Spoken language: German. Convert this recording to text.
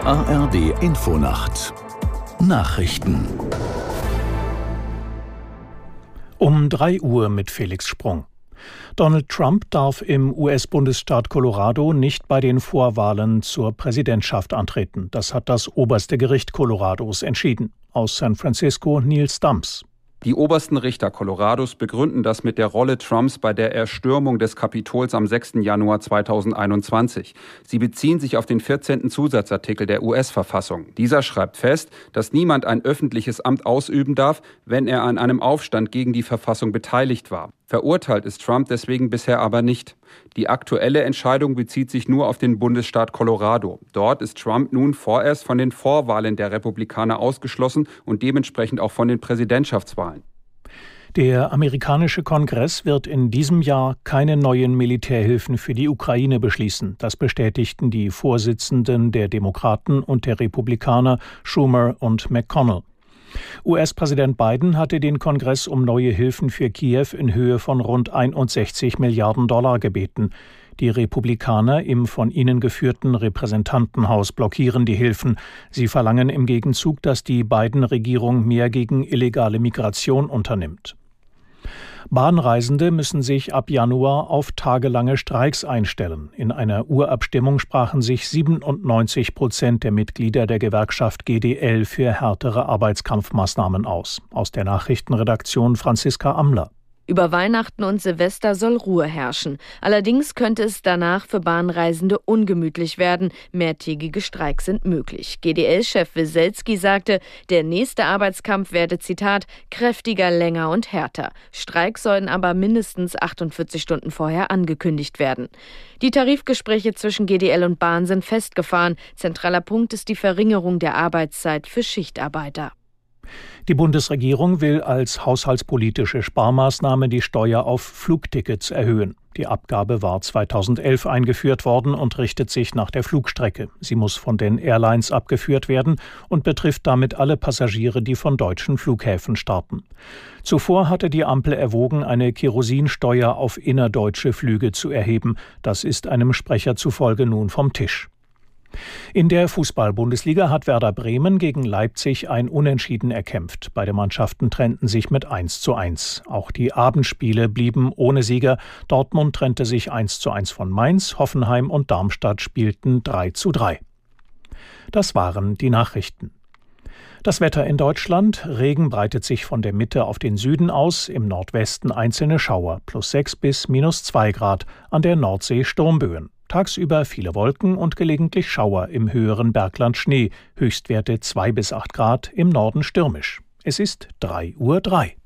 ARD Infonacht Nachrichten um 3 Uhr mit Felix Sprung. Donald Trump darf im US-Bundesstaat Colorado nicht bei den Vorwahlen zur Präsidentschaft antreten. Das hat das oberste Gericht Colorados entschieden. Aus San Francisco Nils Dumps. Die obersten Richter Colorados begründen das mit der Rolle Trumps bei der Erstürmung des Kapitols am 6. Januar 2021. Sie beziehen sich auf den 14. Zusatzartikel der US-Verfassung. Dieser schreibt fest, dass niemand ein öffentliches Amt ausüben darf, wenn er an einem Aufstand gegen die Verfassung beteiligt war. Verurteilt ist Trump deswegen bisher aber nicht. Die aktuelle Entscheidung bezieht sich nur auf den Bundesstaat Colorado. Dort ist Trump nun vorerst von den Vorwahlen der Republikaner ausgeschlossen und dementsprechend auch von den Präsidentschaftswahlen. Der amerikanische Kongress wird in diesem Jahr keine neuen Militärhilfen für die Ukraine beschließen. Das bestätigten die Vorsitzenden der Demokraten und der Republikaner Schumer und McConnell. US-Präsident Biden hatte den Kongress um neue Hilfen für Kiew in Höhe von rund 61 Milliarden Dollar gebeten. Die Republikaner im von ihnen geführten Repräsentantenhaus blockieren die Hilfen. Sie verlangen im Gegenzug, dass die Biden-Regierung mehr gegen illegale Migration unternimmt. Bahnreisende müssen sich ab Januar auf tagelange Streiks einstellen. In einer Urabstimmung sprachen sich 97 Prozent der Mitglieder der Gewerkschaft GDL für härtere Arbeitskampfmaßnahmen aus. Aus der Nachrichtenredaktion Franziska Amler. Über Weihnachten und Silvester soll Ruhe herrschen. Allerdings könnte es danach für Bahnreisende ungemütlich werden. Mehrtägige Streiks sind möglich. GDL-Chef Wieselski sagte, der nächste Arbeitskampf werde, Zitat, kräftiger, länger und härter. Streiks sollen aber mindestens 48 Stunden vorher angekündigt werden. Die Tarifgespräche zwischen GDL und Bahn sind festgefahren. Zentraler Punkt ist die Verringerung der Arbeitszeit für Schichtarbeiter. Die Bundesregierung will als haushaltspolitische Sparmaßnahme die Steuer auf Flugtickets erhöhen. Die Abgabe war 2011 eingeführt worden und richtet sich nach der Flugstrecke. Sie muss von den Airlines abgeführt werden und betrifft damit alle Passagiere, die von deutschen Flughäfen starten. Zuvor hatte die Ampel erwogen, eine Kerosinsteuer auf innerdeutsche Flüge zu erheben. Das ist einem Sprecher zufolge nun vom Tisch. In der Fußball-Bundesliga hat Werder Bremen gegen Leipzig ein Unentschieden erkämpft. Beide Mannschaften trennten sich mit 1 zu 1. Auch die Abendspiele blieben ohne Sieger. Dortmund trennte sich 1 zu 1 von Mainz, Hoffenheim und Darmstadt spielten 3 zu 3. Das waren die Nachrichten. Das Wetter in Deutschland. Regen breitet sich von der Mitte auf den Süden aus, im Nordwesten einzelne Schauer, plus 6 bis minus 2 Grad, an der Nordsee Sturmböen. Tagsüber viele Wolken und gelegentlich Schauer, im höheren Bergland Schnee, Höchstwerte 2 bis 8 Grad, im Norden stürmisch. Es ist 3 Uhr 3.